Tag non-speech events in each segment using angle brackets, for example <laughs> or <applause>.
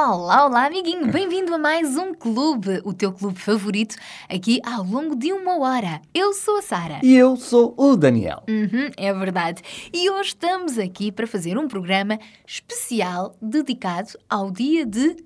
Olá, olá, amiguinho. Bem-vindo a mais um clube, o teu clube favorito, aqui ao longo de uma hora. Eu sou a Sara. E eu sou o Daniel. Uhum, é verdade. E hoje estamos aqui para fazer um programa especial dedicado ao dia de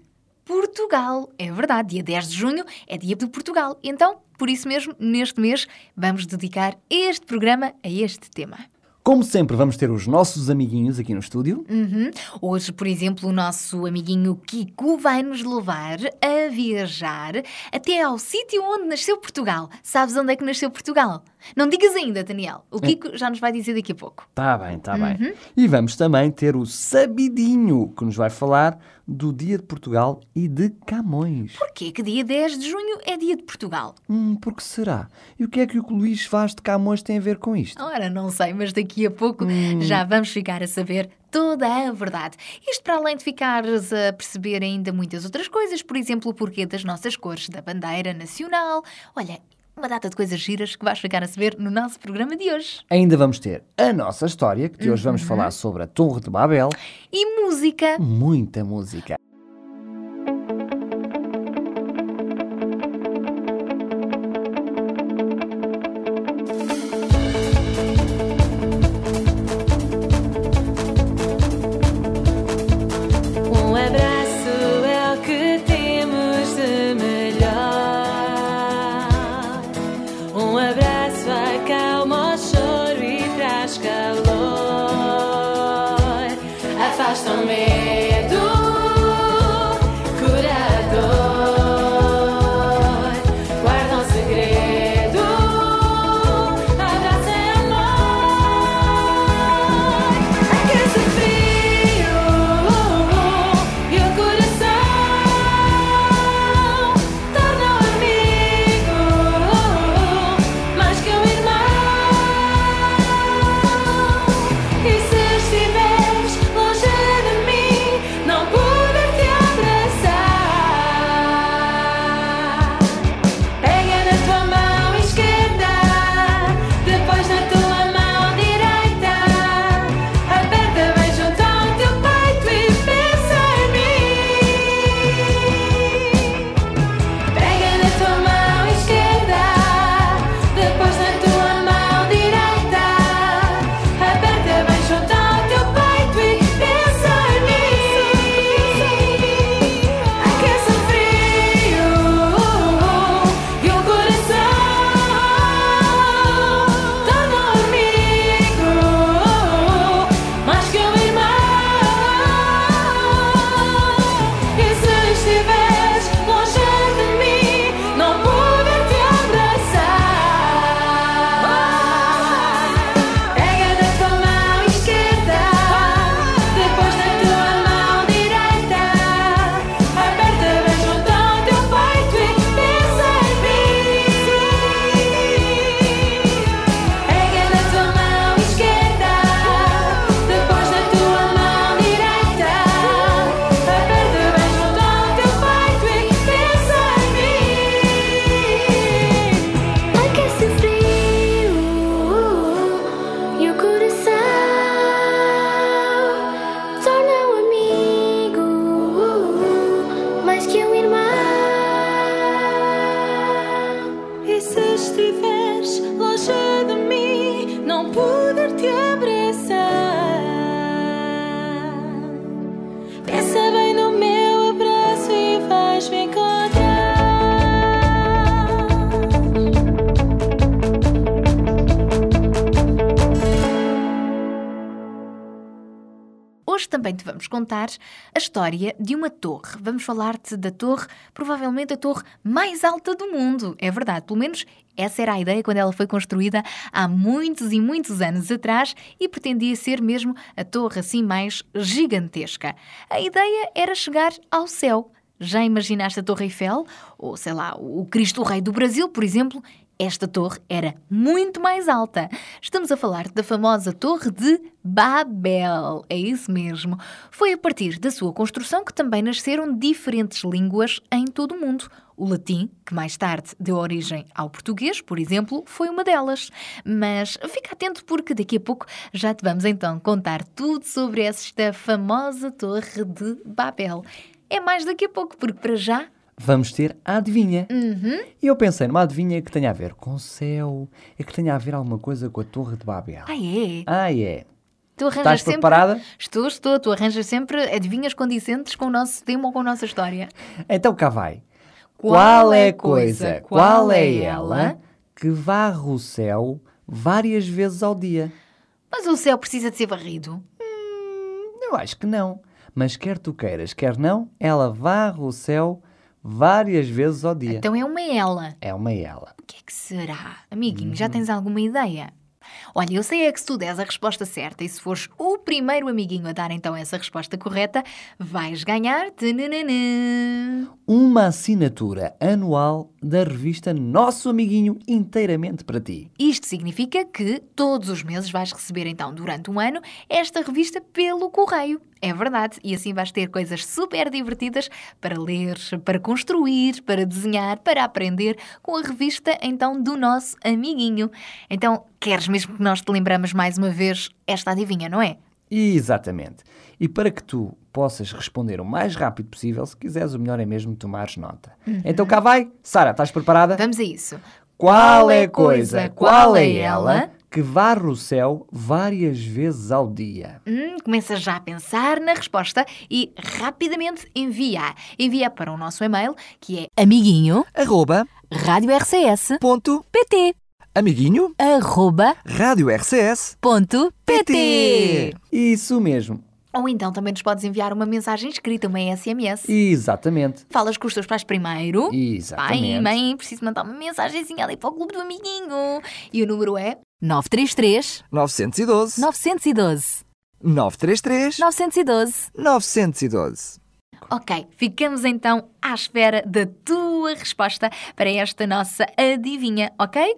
Portugal. É verdade, dia 10 de junho é dia de Portugal. Então, por isso mesmo, neste mês, vamos dedicar este programa a este tema. Como sempre, vamos ter os nossos amiguinhos aqui no estúdio. Uhum. Hoje, por exemplo, o nosso amiguinho Kiko vai nos levar a viajar até ao sítio onde nasceu Portugal. Sabes onde é que nasceu Portugal? Não digas ainda, Daniel. O Kiko já nos vai dizer daqui a pouco. Tá bem, tá bem. E vamos também ter o Sabidinho, que nos vai falar do Dia de Portugal e de Camões. Porquê que dia 10 de junho é dia de Portugal? Hum, por que será? E o que é que o Luís Vaz de Camões tem a ver com isto? Ora, não sei, mas daqui a pouco já vamos ficar a saber toda a verdade. Isto para além de ficares a perceber ainda muitas outras coisas, por exemplo, o porquê das nossas cores da bandeira nacional. Olha, uma data de coisas giras que vais ficar a saber no nosso programa de hoje. Ainda vamos ter a nossa história, que de hoje vamos falar sobre a Torre de Babel. E música. Muita música. História de uma torre. Vamos falar-te da torre, provavelmente a torre mais alta do mundo. É verdade, pelo menos essa era a ideia quando ela foi construída há muitos e muitos anos atrás e pretendia ser mesmo a torre assim mais gigantesca. A ideia era chegar ao céu. Já imaginaste a Torre Eiffel? Ou, sei lá, o Cristo Rei do Brasil, por exemplo? Esta torre era muito mais alta. Estamos a falar da famosa Torre de Babel. É isso mesmo. Foi a partir da sua construção que também nasceram diferentes línguas em todo o mundo. O latim, que mais tarde deu origem ao português, por exemplo, foi uma delas. Mas fica atento porque daqui a pouco já te vamos então contar tudo sobre esta famosa Torre de Babel. É mais daqui a pouco, porque para já Vamos ter a adivinha. Uhum. E eu pensei numa adivinha que tenha a ver com o céu, e que tenha a ver alguma coisa com a Torre de Babel. Ah, é? Ah, é. Tu arranjas Estás sempre... preparada? Estou, estou. Tu arranjas sempre adivinhas condicentes com o nosso tema ou com a nossa história. Então cá vai. Qual é é a coisa, qual é ela que varre o céu várias vezes ao dia? Mas o céu precisa de ser varrido. Eu acho que não. Mas quer tu queiras, quer não, ela varre o céu várias vezes ao dia. Então é uma ela. É uma ela. O que é que será? Amiguinho, já Uhum. tens alguma ideia? Olha, eu sei é que se tu des a resposta certa e se fores o primeiro amiguinho a dar então essa resposta correta, vais ganhar Uma assinatura anual da revista Nosso Amiguinho inteiramente para ti. Isto significa que todos os meses vais receber então durante um ano esta revista pelo correio. É verdade, e assim vais ter coisas super divertidas para ler, para construir, para desenhar, para aprender com a revista então do nosso amiguinho. Então, queres mesmo que nós te lembramos mais uma vez esta adivinha, não é? Exatamente. E para que tu possas responder o mais rápido possível, se quiseres, o melhor é mesmo tomares nota. Então cá vai. Sara, estás preparada? Vamos a isso. Qual é a coisa, qual é ela que varre o céu várias vezes ao dia? Hum, começa já a pensar na resposta e rapidamente envia. Envia para o nosso e-mail que é Amiguinho, Arroba, amiguinho, arroba, rádio RCS, ponto, PT. Isso mesmo. Ou então também nos podes enviar uma mensagem escrita, uma SMS. Exatamente. Falas com os teus pais primeiro. Exatamente. Pai, mãe, preciso mandar uma mensagenzinha ali para o clube do amiguinho. E o número é 933 912, 912 933, 912 912. Ok, ficamos então à espera da tua resposta para esta nossa adivinha, ok?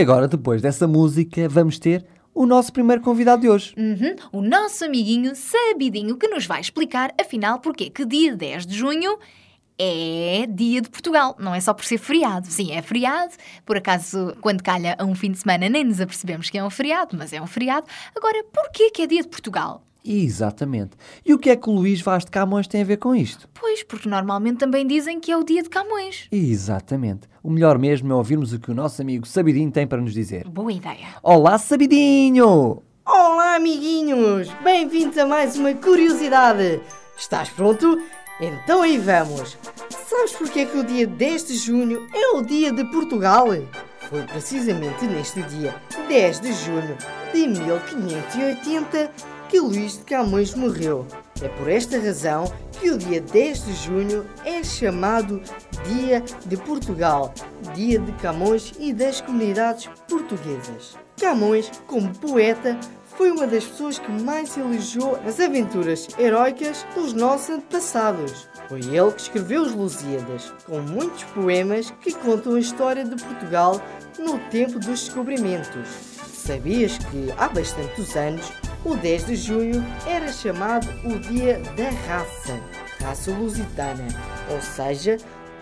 Agora, depois dessa música, vamos ter o nosso primeiro convidado de hoje. Uhum, o nosso amiguinho Sabidinho que nos vai explicar, afinal, porque que dia 10 de junho é dia de Portugal. Não é só por ser feriado. Sim, é feriado. Por acaso, quando calha um fim de semana, nem nos apercebemos que é um feriado, mas é um feriado. Agora, porquê que é dia de Portugal? Exatamente. E o que é que o Luís Vaz de Camões tem a ver com isto? Pois, porque normalmente também dizem que é o dia de Camões. Exatamente. O melhor mesmo é ouvirmos o que o nosso amigo Sabidinho tem para nos dizer. Boa ideia. Olá, Sabidinho! Olá, amiguinhos! Bem-vindos a mais uma curiosidade! Estás pronto? Então aí vamos! Sabes porque é que o dia 10 de junho é o dia de Portugal? Foi precisamente neste dia, 10 de junho de 1580, que Luís de Camões morreu. É por esta razão que o dia 10 de junho é chamado Dia de Portugal, Dia de Camões e das comunidades portuguesas. Camões, como poeta, foi uma das pessoas que mais elogiou as aventuras heróicas dos nossos antepassados. Foi ele que escreveu os Lusíadas, com muitos poemas que contam a história de Portugal no tempo dos descobrimentos. Sabias que há bastantes anos o 10 de junho era chamado o Dia da Raça, raça lusitana, ou seja,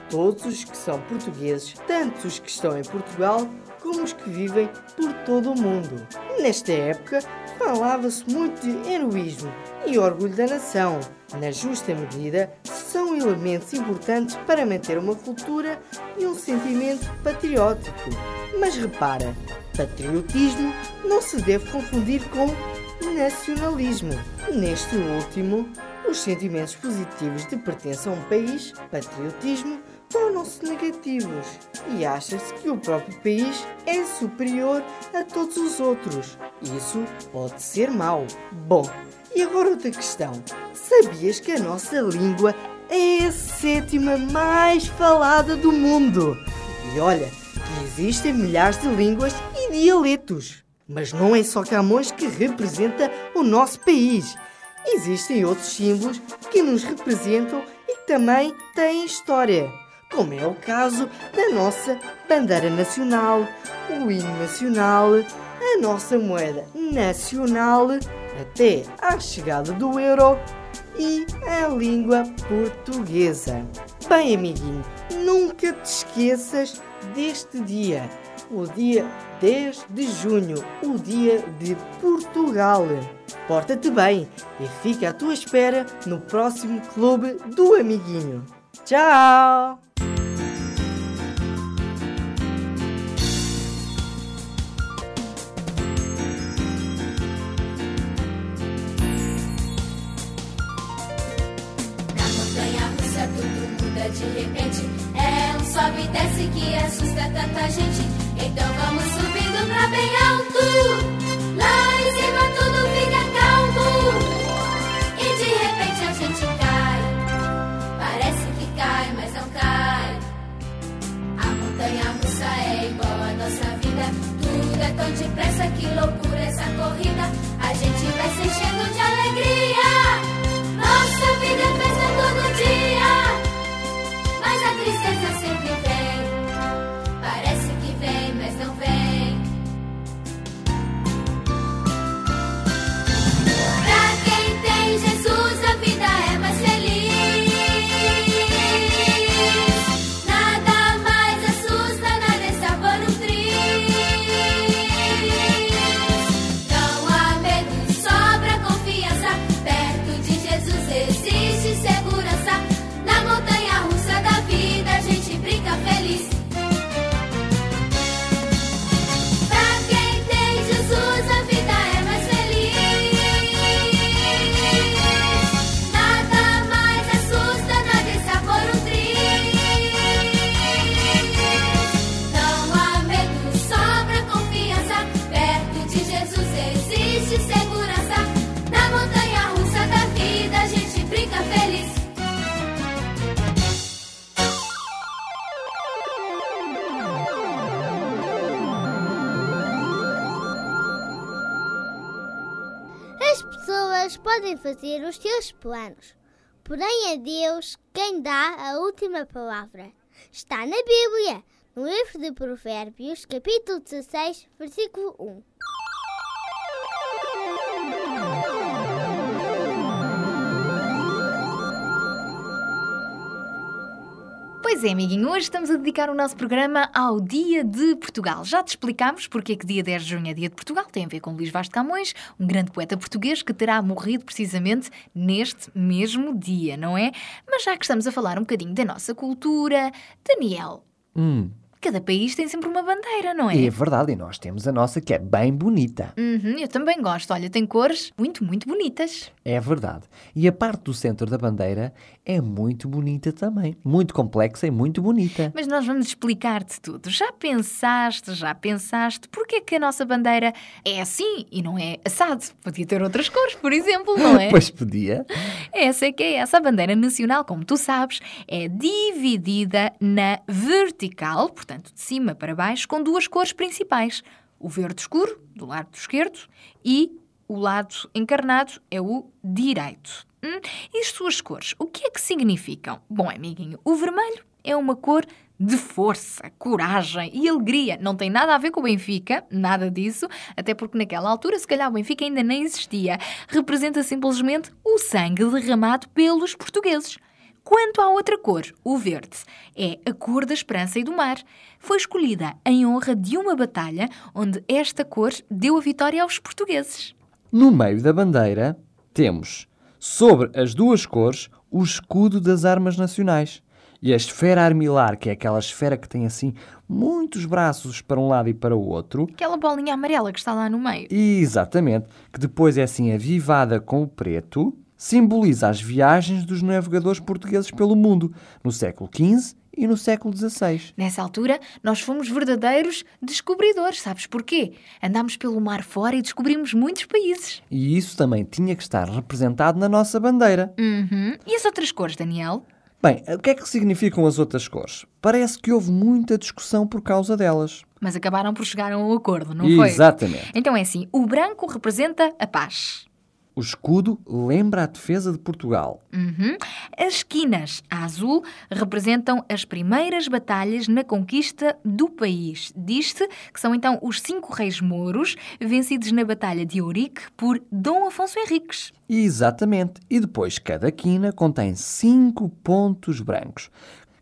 todos os que são portugueses, tanto os que estão em Portugal como os que vivem por todo o mundo. Nesta época, falava-se muito de heroísmo e orgulho da nação. Na justa medida, são elementos importantes para manter uma cultura e um sentimento patriótico. Mas repara, patriotismo não se deve confundir com nacionalismo. Neste último, os sentimentos positivos de pertença a um país, patriotismo, tornam-se negativos e acha-se que o próprio país é superior a todos os outros. Isso pode ser mau. Bom, e agora outra questão. Sabias que a nossa língua é a sétima mais falada do mundo? E olha, que existem milhares de línguas e dialetos. Mas não é só Camões que representa o nosso país. Existem outros símbolos que nos representam e que também têm história, como é o caso da nossa bandeira nacional, o hino nacional, a nossa moeda nacional, até à chegada do euro e a língua portuguesa. Bem, amiguinho, nunca te esqueças deste dia, o dia 10 de junho, o dia de Portugal. Porta-te bem e fica à tua espera no próximo clube do amiguinho. Tchau! Seus planos, porém é Deus quem dá a última palavra. Está na Bíblia, no livro de Provérbios, capítulo 16, versículo 1. Pois é, amiguinho, hoje estamos a dedicar o nosso programa ao Dia de Portugal. Já te explicámos porque é que dia 10 de junho é Dia de Portugal. Tem a ver com Luís Vaz de Camões, um grande poeta português que terá morrido precisamente neste mesmo dia, não é? Mas já que estamos a falar um bocadinho da nossa cultura, Daniel, Hum, cada país tem sempre uma bandeira, não é? é verdade, e nós temos a nossa que é bem bonita. Uhum, eu também gosto. Olha, tem cores muito, muito bonitas. É verdade. E a parte do centro da bandeira é muito bonita também. Muito complexa e muito bonita. Mas nós vamos explicar-te tudo. Já pensaste, já pensaste, porque é que a nossa bandeira é assim e não é assado? Podia ter outras cores, por exemplo, não é? <laughs> Pois podia. Essa é que é essa. A bandeira nacional, como tu sabes, é dividida na vertical, portanto, de cima para baixo, com duas cores principais. O verde escuro, do lado esquerdo, e o lado encarnado é o direito. Hum? E as suas cores, o que é que significam? Bom, amiguinho, o vermelho é uma cor de força, coragem e alegria. Não tem nada a ver com o Benfica, nada disso, até porque naquela altura, se calhar, o Benfica ainda nem existia. Representa simplesmente o sangue derramado pelos portugueses. Quanto à outra cor, o verde, é a cor da esperança e do mar. Foi escolhida em honra de uma batalha onde esta cor deu a vitória aos portugueses. No meio da bandeira temos, sobre as duas cores, o escudo das armas nacionais. E a esfera armilar, que é aquela esfera que tem assim muitos braços para um lado e para o outro. Aquela bolinha amarela que está lá no meio. Exatamente, que depois é assim avivada com o preto, simboliza as viagens dos navegadores portugueses pelo mundo, no século XV e no século XVI. Nessa altura, nós fomos verdadeiros descobridores. Sabes porquê? Andámos pelo mar fora e descobrimos muitos países. E isso também tinha que estar representado na nossa bandeira. Uhum. E as outras cores, Daniel? Bem, o que é que significam as outras cores? Parece que houve muita discussão por causa delas. Mas acabaram por chegar a um acordo, não foi? Exatamente. Então é assim: o branco representa a paz. O escudo lembra a defesa de Portugal. Uhum. As esquinas a azul representam as primeiras batalhas na conquista do país. Diz-se que são então os cinco reis mouros vencidos na Batalha de Ourique por Dom Afonso Henriques. Exatamente. E depois cada quina contém cinco pontos brancos,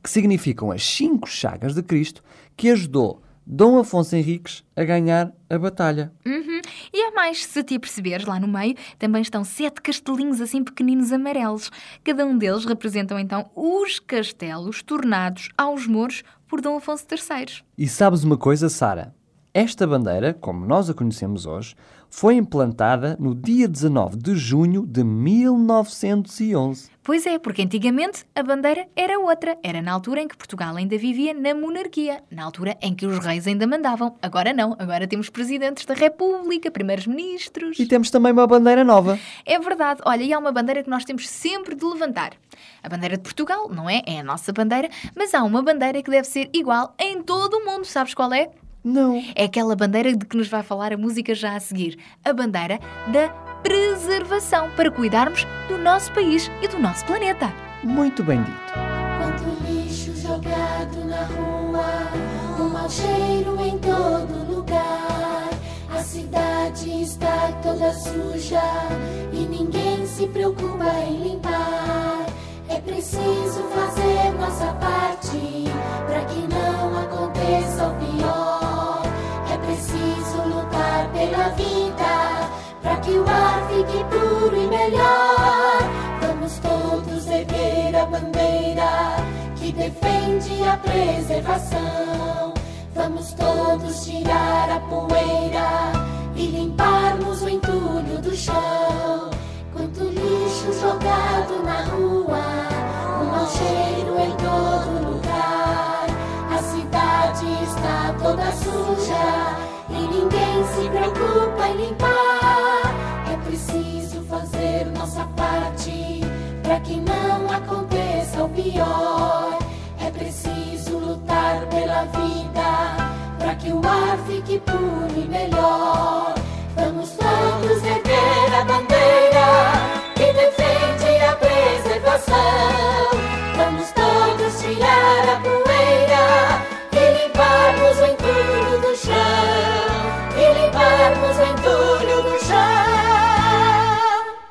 que significam as cinco chagas de Cristo que ajudou Dom Afonso Henriques a ganhar a batalha. Uhum. E há mais, se te aperceberes, lá no meio também estão sete castelinhos assim pequeninos amarelos. Cada um deles representam então os castelos tornados aos mouros por Dom Afonso III. E sabes uma coisa, Sara? Esta bandeira, como nós a conhecemos hoje, foi implantada no dia 19 de junho de 1911. Pois é, porque antigamente a bandeira era outra. Era na altura em que Portugal ainda vivia na monarquia. Na altura em que os reis ainda mandavam. Agora não. Agora temos presidentes da República, primeiros-ministros. E temos também uma bandeira nova. É verdade. Olha, e há uma bandeira que nós temos sempre de levantar. A bandeira de Portugal, não é? É a nossa bandeira. Mas há uma bandeira que deve ser igual em todo o mundo. Sabes qual é? Não. É aquela bandeira de que nos vai falar a música já a seguir. A bandeira da preservação, para cuidarmos do nosso país e do nosso planeta. Muito bem dito. Quanto lixo jogado na rua, um mau cheiro em todo lugar. A cidade está toda suja e ninguém se preocupa em limpar. É preciso fazer nossa parte para que não aconteça o pior. Pela vida para que o ar fique puro e melhor. Vamos todos erguer a bandeira que defende a preservação. Vamos todos tirar a poeira e limparmos o entulho do chão. Quanto lixo jogado na rua, um mau cheiro em todo lugar. A cidade está toda suja e ninguém se preocupa em limpar. É preciso fazer nossa parte para que não aconteça o pior. É preciso lutar pela vida para que o ar fique puro e melhor. Vamos todos erguer a bandeira que defende a preservação. Vamos todos tirar a poeira e limparmos o entulho do chão chão.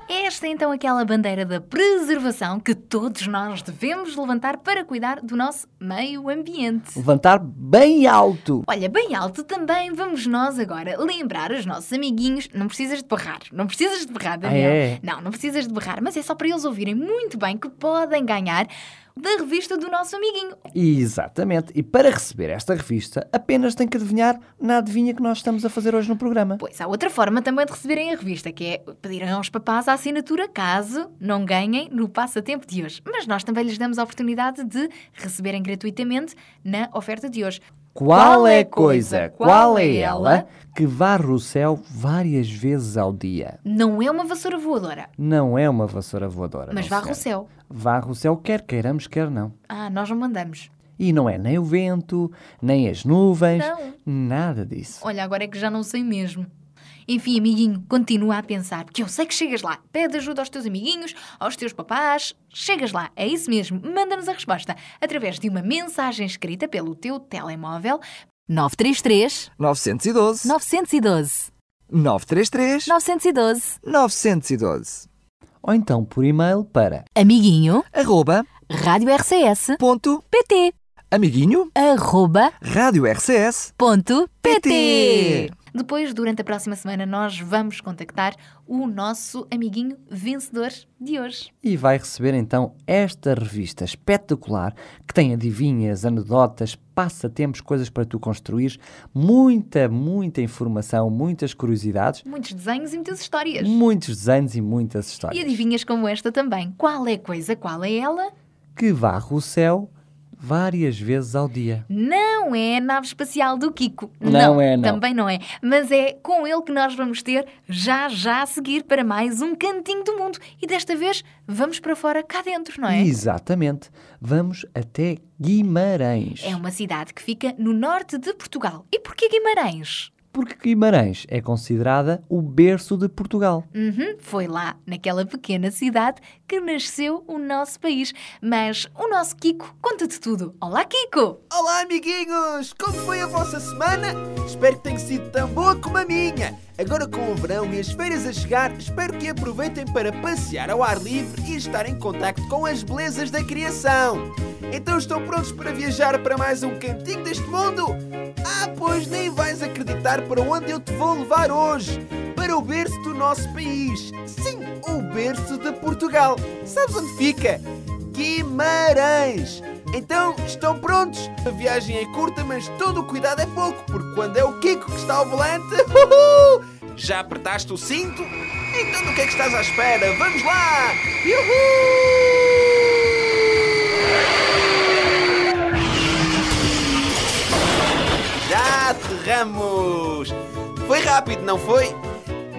Esta é então aquela bandeira da preservação que todos nós devemos levantar para cuidar do nosso meio ambiente. Levantar bem alto. Olha, bem alto também vamos nós agora lembrar os nossos amiguinhos. Não precisas de berrar, não precisas de berrar, ah, Daniel. É. Não, não precisas de berrar, mas é só para eles ouvirem muito bem que podem ganhar da revista do nosso amiguinho. Exatamente. E para receber esta revista, apenas tem que adivinhar na adivinha que nós estamos a fazer hoje no programa. Pois há outra forma também de receberem a revista, que é pedirem aos papás a assinatura caso não ganhem no passatempo de hoje. Mas nós também lhes damos a oportunidade de receberem gratuitamente na oferta de hoje. Qual é a coisa, qual é ela que varre o céu várias vezes ao dia? Não é uma vassoura voadora, Não é uma vassoura voadora. mas não, varre o céu. Varre o céu, quer queiramos, quer não. Ah, nós não mandamos. E não é nem o vento, nem as nuvens, Não. nada disso. Olha, agora é que já não sei mesmo. Enfim, amiguinho, continua a pensar, porque eu sei que chegas lá. Pede ajuda aos teus amiguinhos, aos teus papás. Chegas lá, é isso mesmo. Manda-nos a resposta através de uma mensagem escrita pelo teu telemóvel. 933 912 912 933 912 912 Ou então por e-mail para Amiguinho. Arroba Rádio RCS ponto PT amiguinho. Arroba rádio RCS ponto PT Depois, durante a próxima semana, nós vamos contactar o nosso amiguinho vencedor de hoje. e vai receber então esta revista espetacular que tem adivinhas, anedotas, passatempos, coisas para tu construires, muita, muita informação, muitas curiosidades, Muitos desenhos e muitas histórias. muitos desenhos e muitas E histórias. adivinhas como esta também. Qual é a coisa, qual é ela? Que varre o céu várias vezes ao dia. Não é a nave espacial do Kiko. Não é, não. Também não é. Mas é com ele que nós vamos ter já já a seguir para mais um cantinho do mundo. E desta vez vamos para fora cá dentro, não é? Exatamente. Vamos até Guimarães. É uma cidade que fica no norte de Portugal. E porquê Guimarães? Porque Guimarães é considerada o berço de Portugal. Uhum, foi lá, naquela pequena cidade, que nasceu o nosso país. Mas o nosso Kiko conta-te tudo. Olá, Kiko! Olá, amiguinhos! Como foi a vossa semana? Espero que tenha sido tão boa como a minha. Agora, com o verão e as férias a chegar, espero que aproveitem para passear ao ar livre e estar em contacto com as belezas da criação. Então, estão prontos para viajar para mais um cantinho deste mundo? Ah, pois nem vais acreditar para onde eu te vou levar hoje. Para o berço do nosso país. Sim, o berço de Portugal. Sabes onde fica? Guimarães. Então, estão prontos? A viagem é curta, mas todo o cuidado é pouco, porque quando é o Kiko que está ao volante, uhul! já apertaste o cinto? Então do que é que estás à espera? Vamos lá! Uhul! Já aterramos! Foi rápido, não foi?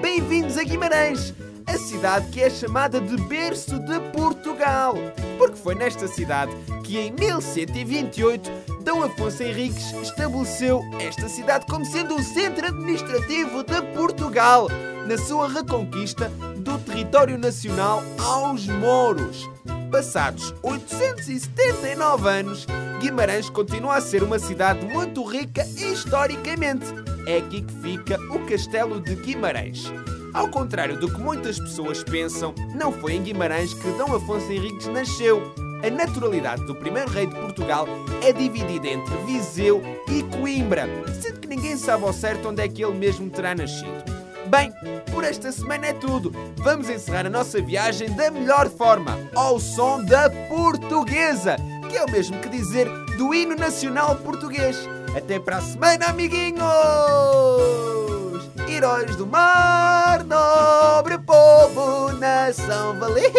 Bem-vindos a Guimarães, a cidade que é chamada de berço de Portugal, porque foi nesta cidade que em 1128 D. Afonso Henriques estabeleceu esta cidade como sendo o centro administrativo de Portugal, na sua reconquista do território nacional aos mouros. Passados 879 anos, Guimarães continua a ser uma cidade muito rica historicamente. É aqui que fica o Castelo de Guimarães. Ao contrário do que muitas pessoas pensam, não foi em Guimarães que D. Afonso Henriques nasceu. A naturalidade do primeiro rei de Portugal é dividida entre Viseu e Coimbra, sendo que ninguém sabe ao certo onde é que ele mesmo terá nascido. Bem, por esta semana é tudo. Vamos encerrar a nossa viagem da melhor forma, ao som da portuguesa, que é o mesmo que dizer do hino nacional português. Até para a semana, amiguinhos! Heróis do mar, nobre povo, nação valente.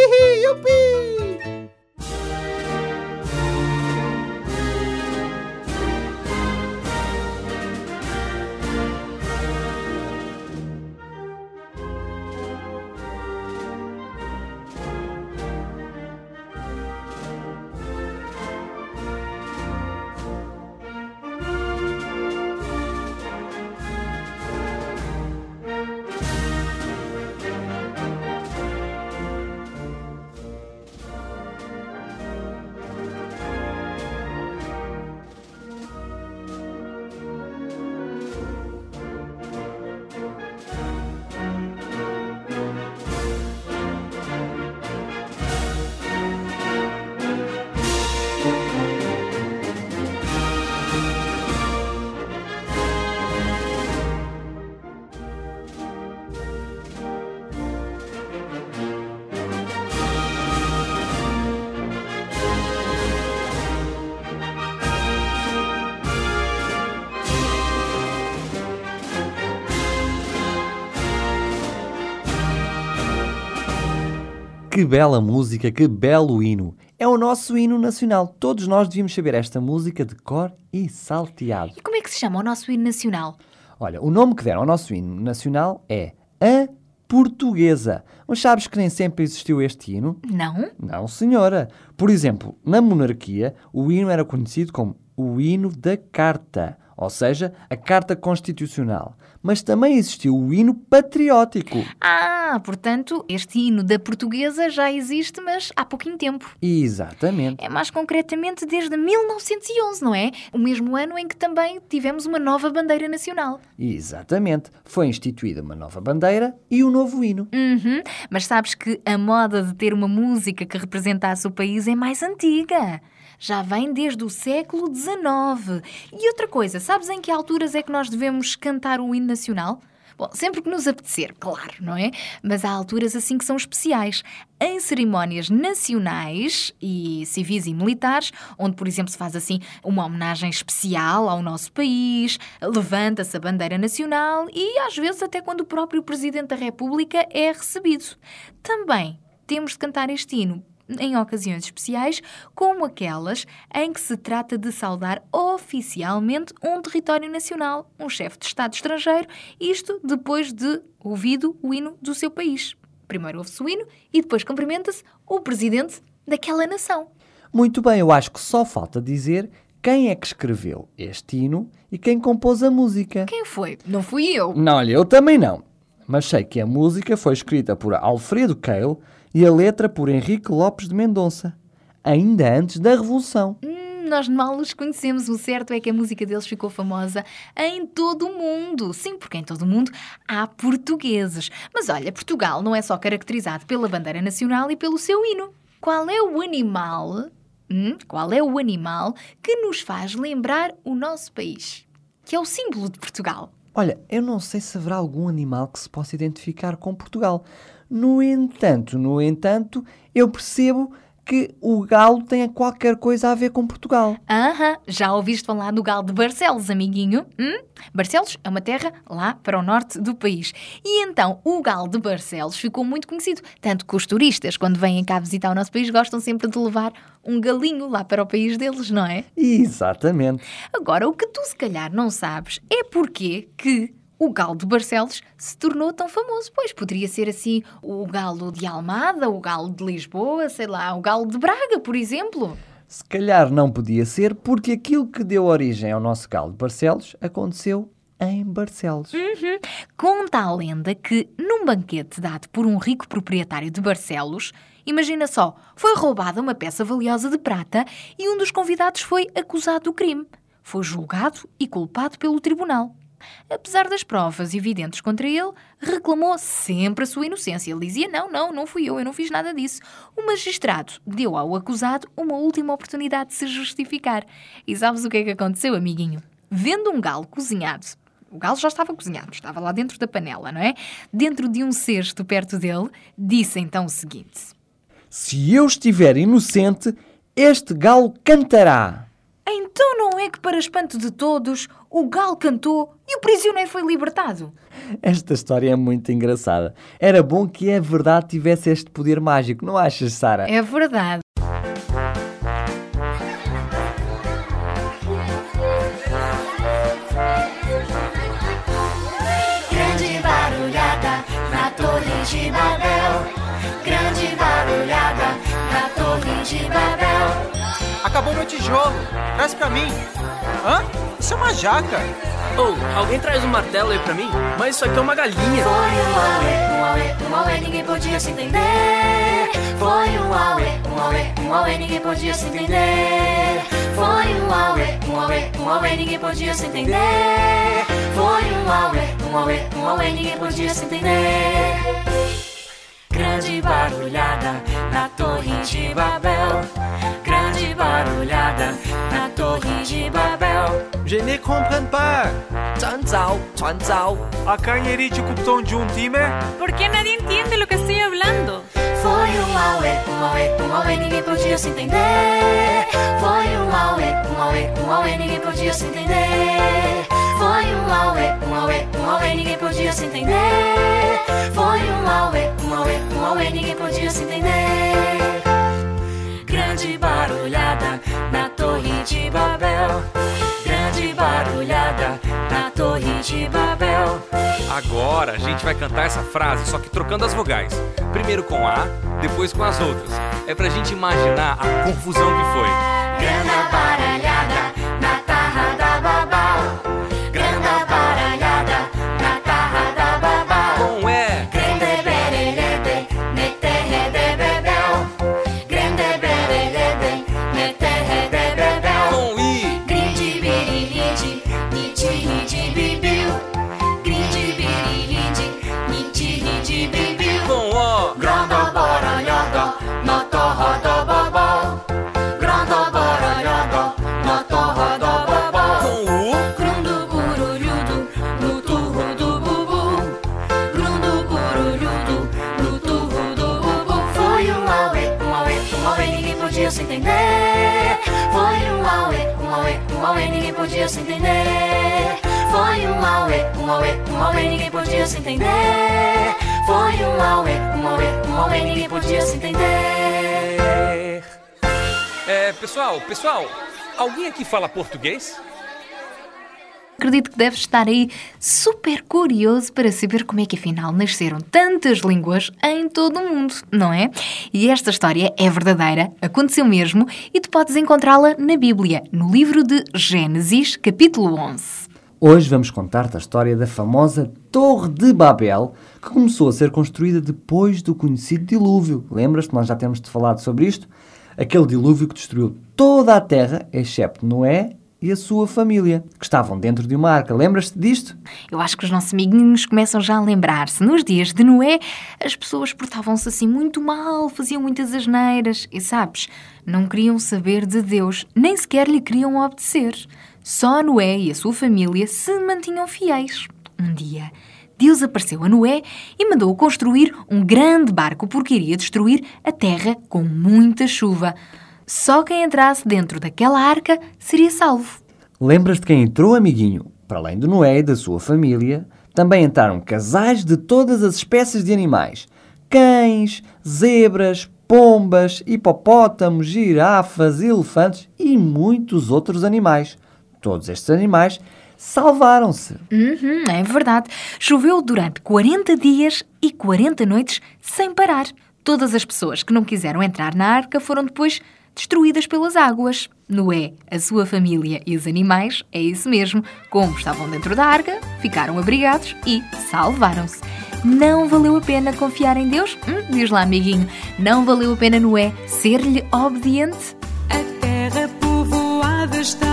Que bela música, que belo hino! É o nosso hino nacional. Todos nós devíamos saber esta música de cor e salteado. E como é que se chama o nosso hino nacional? Olha, o nome que deram ao nosso hino nacional é a portuguesa. Mas sabes que nem sempre existiu este hino? Não? Não, senhora. Por exemplo, na monarquia, o hino era conhecido como o hino da Carta, ou seja, a Carta Constitucional. Mas também existiu o hino patriótico. Ah, portanto, este hino da portuguesa já existe, mas há pouquinho tempo. Exatamente. É mais concretamente desde 1911, não é? O mesmo ano em que também tivemos uma nova bandeira nacional. Exatamente. Foi instituída uma nova bandeira e um novo hino. Uhum. Mas sabes que a moda de ter uma música que representasse o país é mais antiga. Já vem desde o século XIX. E outra coisa, sabes em que alturas é que nós devemos cantar o hino nacional? Bom, sempre que nos apetecer, claro, não é? Mas há alturas assim que são especiais. Em cerimónias nacionais e civis e militares, onde, por exemplo, se faz assim uma homenagem especial ao nosso país, levanta-se a bandeira nacional e às vezes até quando o próprio Presidente da República é recebido. Também temos de cantar este hino em ocasiões especiais, como aquelas em que se trata de saudar oficialmente um território nacional, um chefe de Estado estrangeiro, isto depois de ouvido o hino do seu país. Primeiro ouve-se o hino e depois cumprimenta-se o presidente daquela nação. Muito bem, eu acho que só falta dizer quem é que escreveu este hino e quem compôs a música. Quem foi? Não fui eu. Não, olha, eu também não. Mas sei que a música foi escrita por Alfredo Keil e a letra por Henrique Lopes de Mendonça, ainda antes da Revolução. Hum, nós mal os conhecemos. O certo é que a música deles ficou famosa em todo o mundo. Sim, porque em todo o mundo há portugueses. Mas olha, Portugal não é só caracterizado pela bandeira nacional e pelo seu hino. Qual é o animal? Hum, qual é o animal que nos faz lembrar o nosso país? Que é o símbolo de Portugal. Olha, eu não sei se haverá algum animal que se possa identificar com Portugal. No entanto, no entanto, eu percebo que o galo tenha qualquer coisa a ver com Portugal. Aham, já ouviste falar do galo de Barcelos, amiguinho? Hum? Barcelos é uma terra lá para o norte do país. E então o galo de Barcelos ficou muito conhecido. Tanto que os turistas, quando vêm cá visitar o nosso país, gostam sempre de levar um galinho lá para o país deles, não é? Exatamente. Agora, o que tu se calhar não sabes é porque que o galo de Barcelos se tornou tão famoso. Pois poderia ser assim o galo de Almada, o galo de Lisboa, sei lá, o galo de Braga, por exemplo. Se calhar não podia ser porque aquilo que deu origem ao nosso galo de Barcelos aconteceu em Barcelos. Uhum. Conta a lenda que, num banquete dado por um rico proprietário de Barcelos, imagina só, foi roubada uma peça valiosa de prata e um dos convidados foi acusado do crime. Foi julgado e culpado pelo tribunal. Apesar das provas evidentes contra ele, reclamou sempre a sua inocência. Ele dizia: Não, não, não fui eu, eu não fiz nada disso. O magistrado deu ao acusado uma última oportunidade de se justificar. E sabes o que é que aconteceu, amiguinho? Vendo um galo cozinhado, o galo já estava cozinhado, estava lá dentro da panela, não é? Dentro de um cesto perto dele, disse então o seguinte: Se eu estiver inocente, este galo cantará. É que, para espanto de todos, o galo cantou e o prisioneiro foi libertado? Esta história é muito engraçada. Era bom que a verdade tivesse este poder mágico, não achas, Sara? É verdade. Grande barulhada na Torre de Babel. Grande barulhada na Torre de Babel. Acabou meu tijolo. Traz pra mim. Hã? Isso é uma jaca. Ou, alguém traz um martelo aí pra mim? Mas isso aqui é uma galinha. Foi um auê, um auê, um auê, ninguém podia se entender. Foi um auê, um auê, um auê, ninguém podia se entender. Foi um auê, um auê, um auê, ninguém podia se entender. Foi um auê, um auê, um auê, ninguém podia se entender. Grande barulhada na Torre de Babel barulhada na Torre de Babel. Je ne comprends pas. Chanzao, chanzao. Acá em Cupton de um time? Porque nadie entende lo que estoy hablando. Foi um auê, um auê, um auê, ninguém podia se entender. Foi um auê, um auê, um auê, ninguém podia se entender. Foi um auê, um auê, um auê, ninguém podia se entender. Foi um auê, um auê, um auê, ninguém podia se entender. Grande barulhada na torre de Babel. Grande barulhada na torre de Babel. Agora a gente vai cantar essa frase, só que trocando as vogais. Primeiro com A, depois com as outras. É pra gente imaginar a confusão que foi. Grande baralhada um auê, um auê, ninguém podia se entender. Foi um auê, um auê, um auê, ninguém podia se entender. É, pessoal, pessoal, alguém aqui fala português? Acredito que deves estar aí super curioso para saber como é que afinal nasceram tantas línguas em todo o mundo, não é? E esta história é verdadeira, aconteceu mesmo e tu podes encontrá-la na Bíblia, no livro de Gênesis, capítulo 11. Hoje vamos contar-te a história da famosa Torre de Babel, que começou a ser construída depois do conhecido dilúvio. Lembras-te? Nós já temos te falado sobre isto. Aquele dilúvio que destruiu toda a terra, excepto Noé e a sua família, que estavam dentro de uma arca. Lembras-te disto? Eu acho que os nossos amiguinhos começam já a lembrar-se. Nos dias de Noé, as pessoas portavam-se assim muito mal, faziam muitas asneiras e, sabes, não queriam saber de Deus, nem sequer lhe queriam obedecer. Só Noé e a sua família se mantinham fiéis. Um dia, Deus apareceu a Noé e mandou-o construir um grande barco porque iria destruir a terra com muita chuva. Só quem entrasse dentro daquela arca seria salvo. Lembras de quem entrou, amiguinho? Para além de Noé e da sua família, também entraram casais de todas as espécies de animais: cães, zebras, pombas, hipopótamos, girafas, elefantes e muitos outros animais. Todos estes animais salvaram-se. Uhum, é verdade. Choveu durante 40 dias e 40 noites sem parar. Todas as pessoas que não quiseram entrar na arca foram depois destruídas pelas águas. Noé, a sua família e os animais, é isso mesmo, como estavam dentro da arca, ficaram abrigados e salvaram-se. Não valeu a pena confiar em Deus? Hum, diz lá, amiguinho. Não valeu a pena Noé ser-lhe obediente? A terra povoada pessoas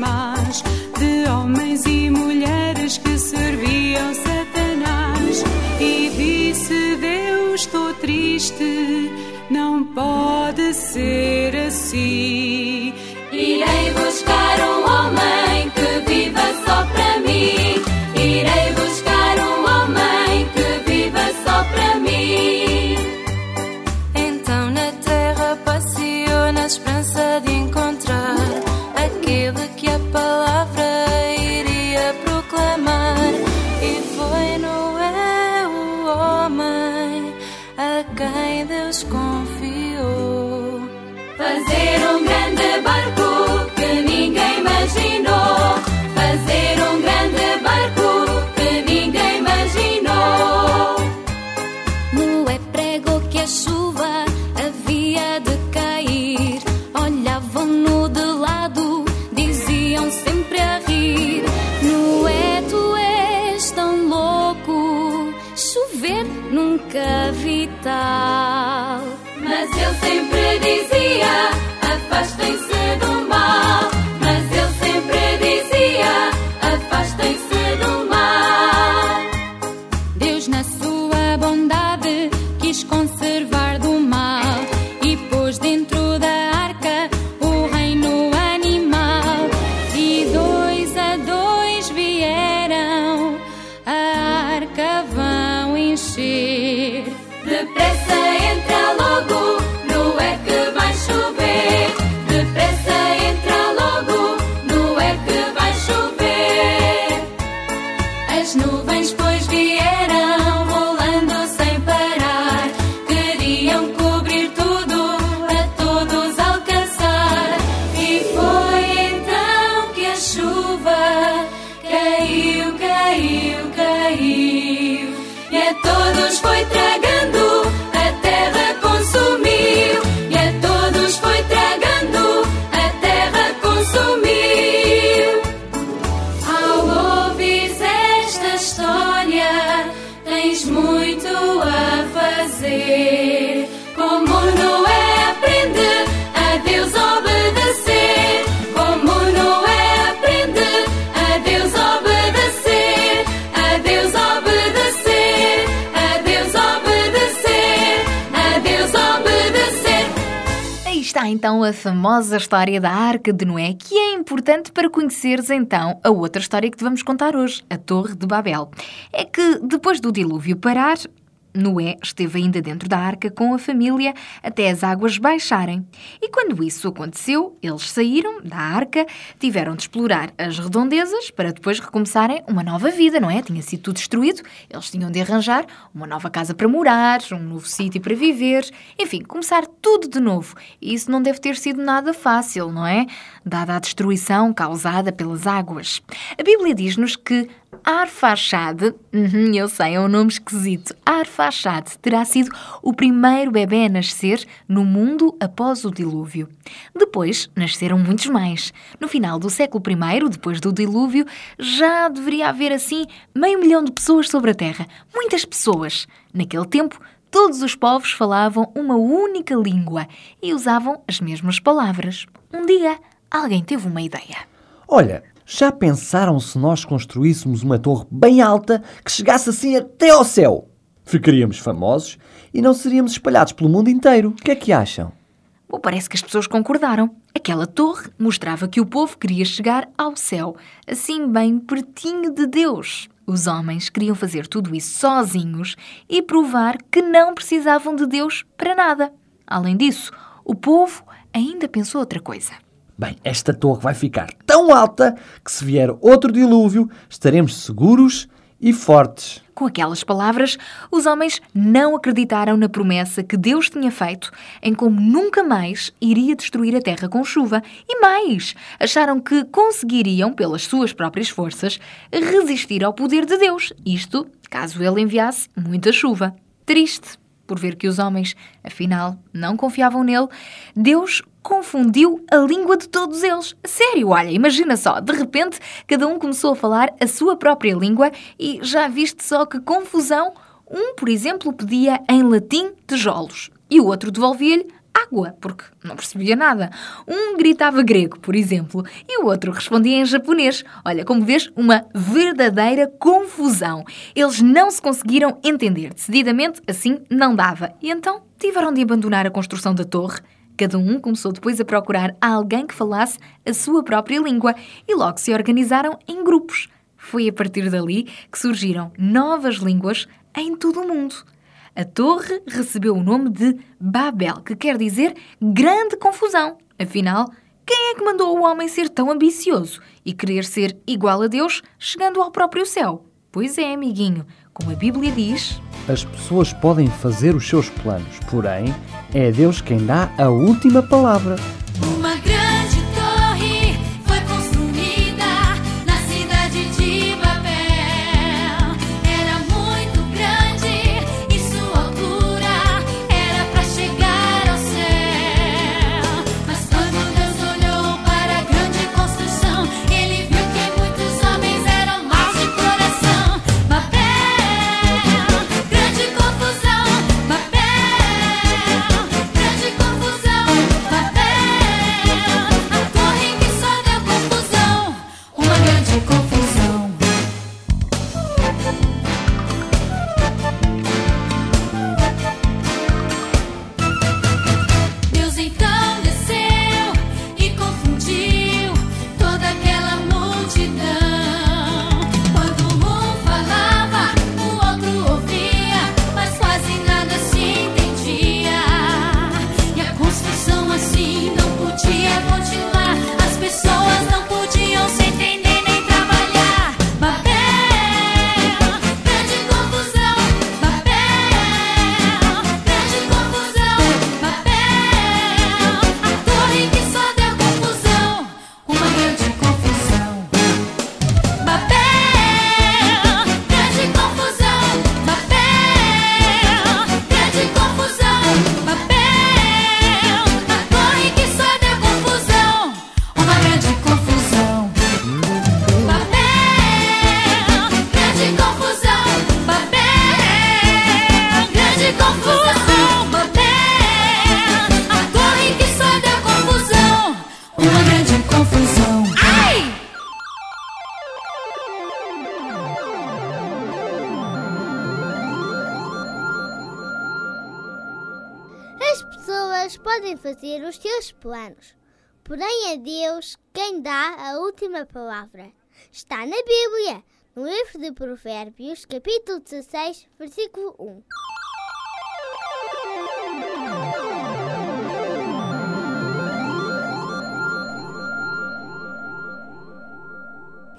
de homens e mulheres que serviam Satanás. E disse Deus, estou triste, não pode ser assim. Irei buscar um homem que viva só para mim. Irei buscar um então a famosa história da Arca de Noé, que é importante para conheceres então a outra história que te vamos contar hoje, a Torre de Babel. É que depois do dilúvio parar, Noé esteve ainda dentro da arca com a família até as águas baixarem. E quando isso aconteceu, eles saíram da arca, tiveram de explorar as redondezas para depois recomeçarem uma nova vida, não é? Tinha sido tudo destruído, eles tinham de arranjar uma nova casa para morar, um novo sítio para viver, enfim, começar tudo de novo. E isso não deve ter sido nada fácil, não é? Dada a destruição causada pelas águas. A Bíblia diz-nos que Arfaxade, uhum, eu sei, é um nome esquisito. Arfaxade terá sido o primeiro bebê a nascer no mundo após o dilúvio. Depois nasceram muitos mais. No final do século I, depois do dilúvio, já deveria haver assim meio milhão de pessoas sobre a Terra. Muitas pessoas. Naquele tempo, todos os povos falavam uma única língua e usavam as mesmas palavras. Um dia, alguém teve uma ideia. Olha, já pensaram se nós construíssemos uma torre bem alta que chegasse assim até ao céu? Ficaríamos famosos e não seríamos espalhados pelo mundo inteiro. O que é que acham? Bom, parece que as pessoas concordaram. Aquela torre mostrava que o povo queria chegar ao céu, assim bem pertinho de Deus. Os homens queriam fazer tudo isso sozinhos e provar que não precisavam de Deus para nada. Além disso, o povo ainda pensou outra coisa. Bem, esta torre vai ficar tão alta que se vier outro dilúvio, estaremos seguros e fortes. Com aquelas palavras, os homens não acreditaram na promessa que Deus tinha feito em como nunca mais iria destruir a terra com chuva. E mais, acharam que conseguiriam, pelas suas próprias forças, resistir ao poder de Deus. Isto, caso ele enviasse muita chuva. Triste por ver que os homens, afinal, não confiavam nele, Deus confundiu a língua de todos eles. Sério, olha, imagina só, de repente cada um começou a falar a sua própria língua e já viste só que confusão. Um, por exemplo, pedia em latim tijolos e o outro devolvia-lhe água, porque não percebia nada. Um gritava grego, por exemplo, e o outro respondia em japonês. Olha, como vês, uma verdadeira confusão. Eles não se conseguiram entender. Decididamente, assim não dava. E então tiveram de abandonar a construção da torre. Cada um começou depois a procurar alguém que falasse a sua própria língua e logo se organizaram em grupos. Foi a partir dali que surgiram novas línguas em todo o mundo. A torre recebeu o nome de Babel, que quer dizer grande confusão. Afinal, quem é que mandou o homem ser tão ambicioso e querer ser igual a Deus, chegando ao próprio céu? Pois é, amiguinho, como a Bíblia diz. As pessoas podem fazer os seus planos, porém, é Deus quem dá a última palavra. Fazer os seus planos, porém é Deus quem dá a última palavra. Está na Bíblia, no livro de Provérbios, capítulo 16, versículo 1.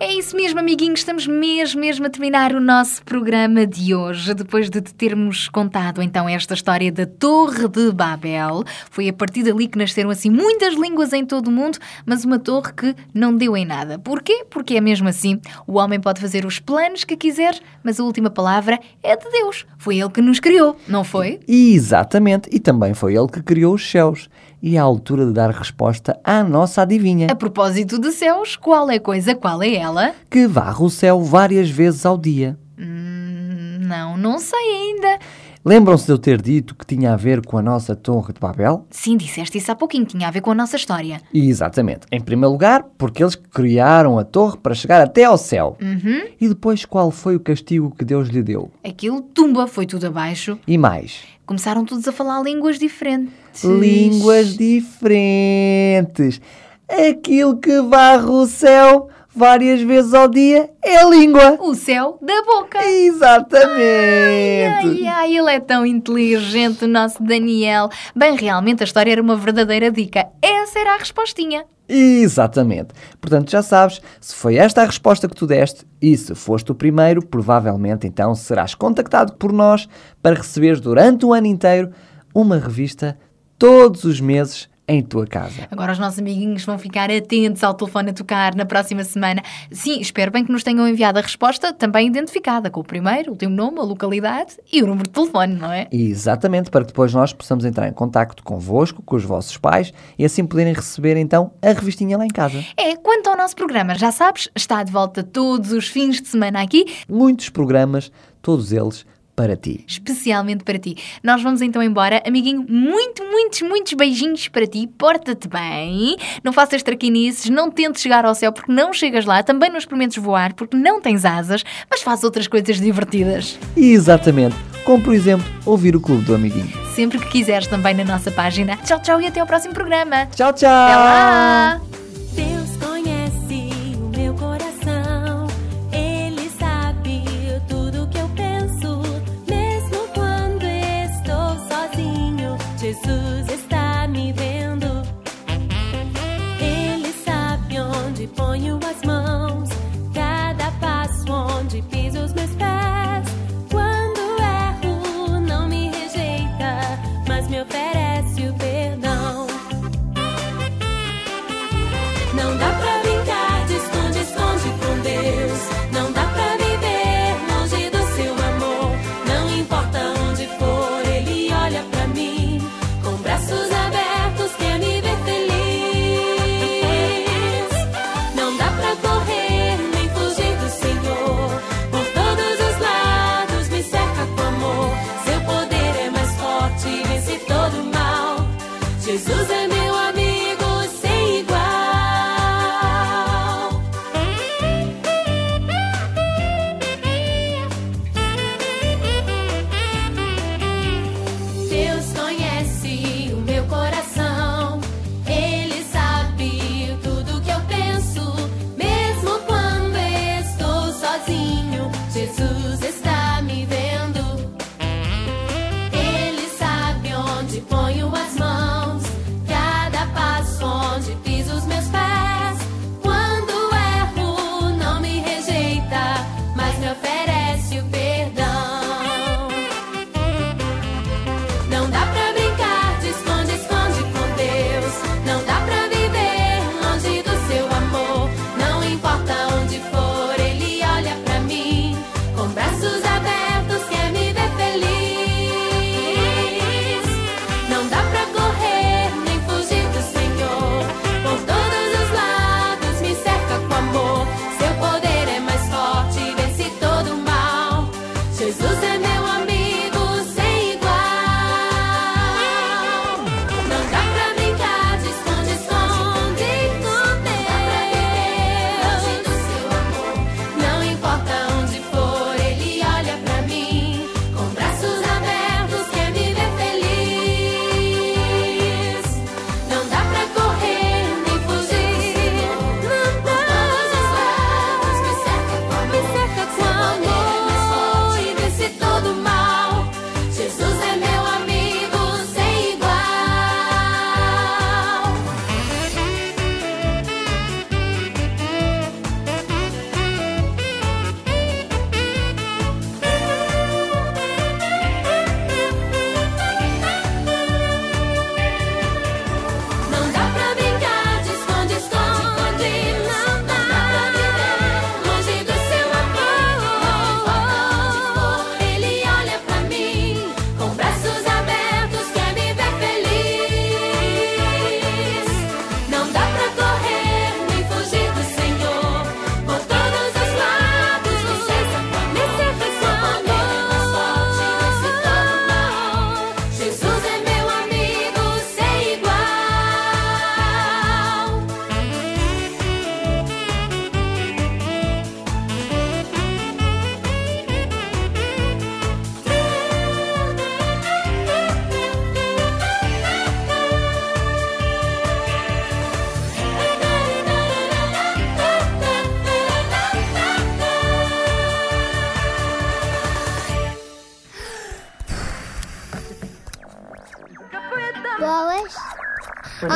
É isso mesmo, amiguinhos. Estamos mesmo, mesmo a terminar o nosso programa de hoje. Depois de te termos contado então esta história da Torre de Babel. Foi a partir dali que nasceram assim muitas línguas em todo o mundo, mas uma torre que não deu em nada. Porquê? Porque é mesmo assim. O homem pode fazer os planos que quiser, mas a última palavra é de Deus. Foi ele que nos criou, não foi? Exatamente, e também foi ele que criou os céus. E a altura de dar resposta à nossa adivinha, A propósito de céus, qual é coisa, qual é ela? que varre o céu várias vezes ao dia. Hum, não, não sei ainda. Lembram-se de eu ter dito que tinha a ver com a nossa Torre de Babel? Sim, disseste isso há pouquinho, tinha a ver com a nossa história. Exatamente. Em primeiro lugar, porque eles criaram a torre para chegar até ao céu. Uhum. E depois, qual foi o castigo que Deus lhe deu? Aquilo tumba, foi tudo abaixo. E mais? Começaram todos a falar línguas diferentes. Línguas diferentes. Aquilo que varre o céu várias vezes ao dia é a língua. O céu da boca. Exatamente. Ai, ai, ele é tão inteligente, o nosso Daniel. Bem, realmente a história era uma verdadeira dica. Essa era a respostinha. Exatamente. Portanto, já sabes, se foi esta a resposta que tu deste e se foste o primeiro, provavelmente então serás contactado por nós para receberes durante o ano inteiro uma revista todos os meses em tua casa. Agora os nossos amiguinhos vão ficar atentos ao telefone a tocar na próxima semana. Sim, espero bem que nos tenham enviado a resposta também identificada, com o primeiro, o teu nome, a localidade e o número de telefone, não é? Exatamente, para que depois nós possamos entrar em contacto convosco, com os vossos pais e assim poderem receber então a revistinha lá em casa. É, quanto ao nosso programa, já sabes, está de volta todos os fins de semana aqui, Muitos programas, todos eles para ti. especialmente para ti. Nós vamos então embora. Amiguinho, muito, muitos, muitos beijinhos para ti. Porta-te bem. Não faças traquinices, não tentes chegar ao céu porque não chegas lá. Também não experimentes voar porque não tens asas, mas faz outras coisas divertidas. Exatamente, como por exemplo ouvir o Clube do Amiguinho. Sempre que quiseres também na nossa página. Tchau, tchau e até ao próximo programa. Tchau, tchau. Até lá. Onde ponho as mãos,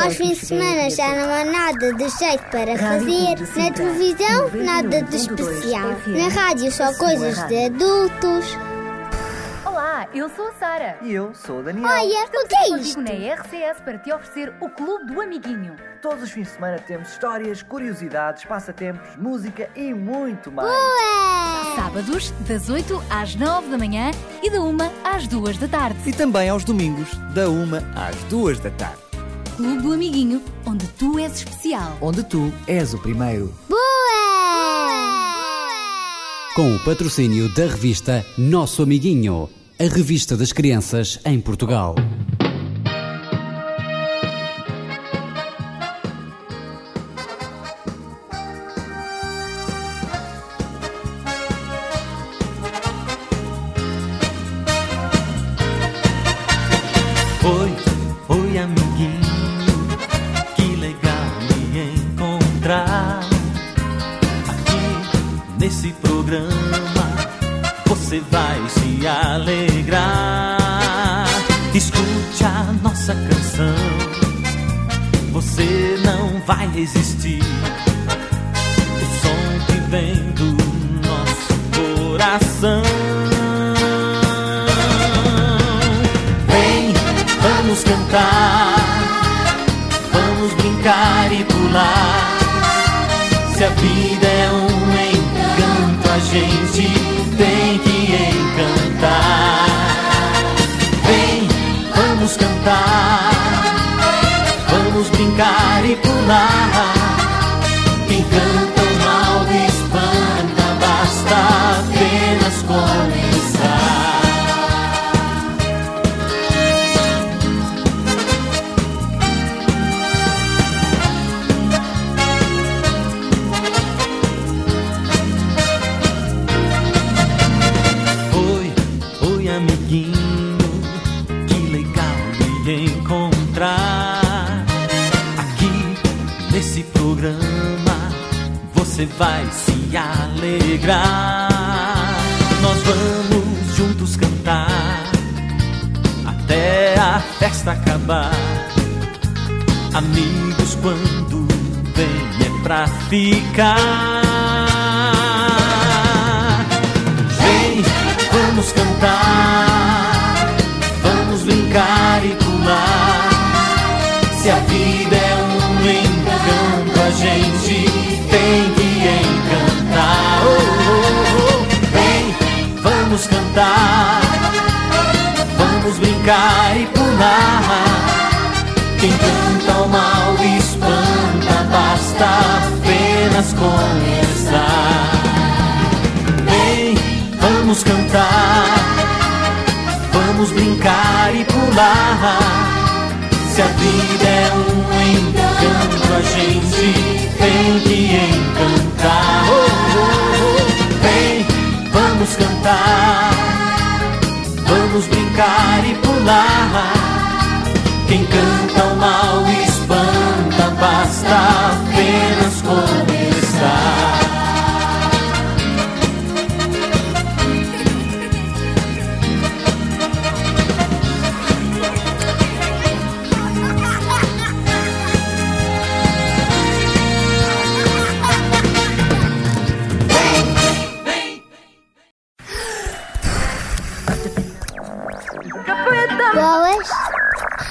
Aos fins de semana já não há nada de jeito para fazer. Na televisão, nada de especial. Na rádio, só coisas de adultos. Olá, eu sou a Sara. E eu sou o Daniel. Olha, o que é isto? Na RCS para te oferecer o Clube do Amiguinho. Todos os fins de semana temos histórias, curiosidades, passatempos, música e muito mais. Sábados, das 8 às 9 da manhã e da 1 às 2 da tarde. E também aos domingos, da 1 às 2 da tarde. Clube do Amiguinho, onde tu és especial. Onde tu és o primeiro. Com o patrocínio da revista Nosso Amiguinho, a revista das crianças em Portugal. Vai resistir. O som que vem do nosso coração. Vem, vamos cantar, vamos brincar e pular. Brincar ficar. Vem, vamos cantar, vamos brincar e pular. Se a vida é um encanto, a gente tem que encantar. Oh, oh, oh. Vem, vamos cantar, vamos brincar e pular. Quem canta o mal espanta, basta apenas começar. Vem, vamos cantar, vamos brincar e pular. Se a vida é um encanto, a gente tem que encantar. Vem, vamos cantar, vamos brincar e pular. Quem canta o mal espanta, basta apenas começar.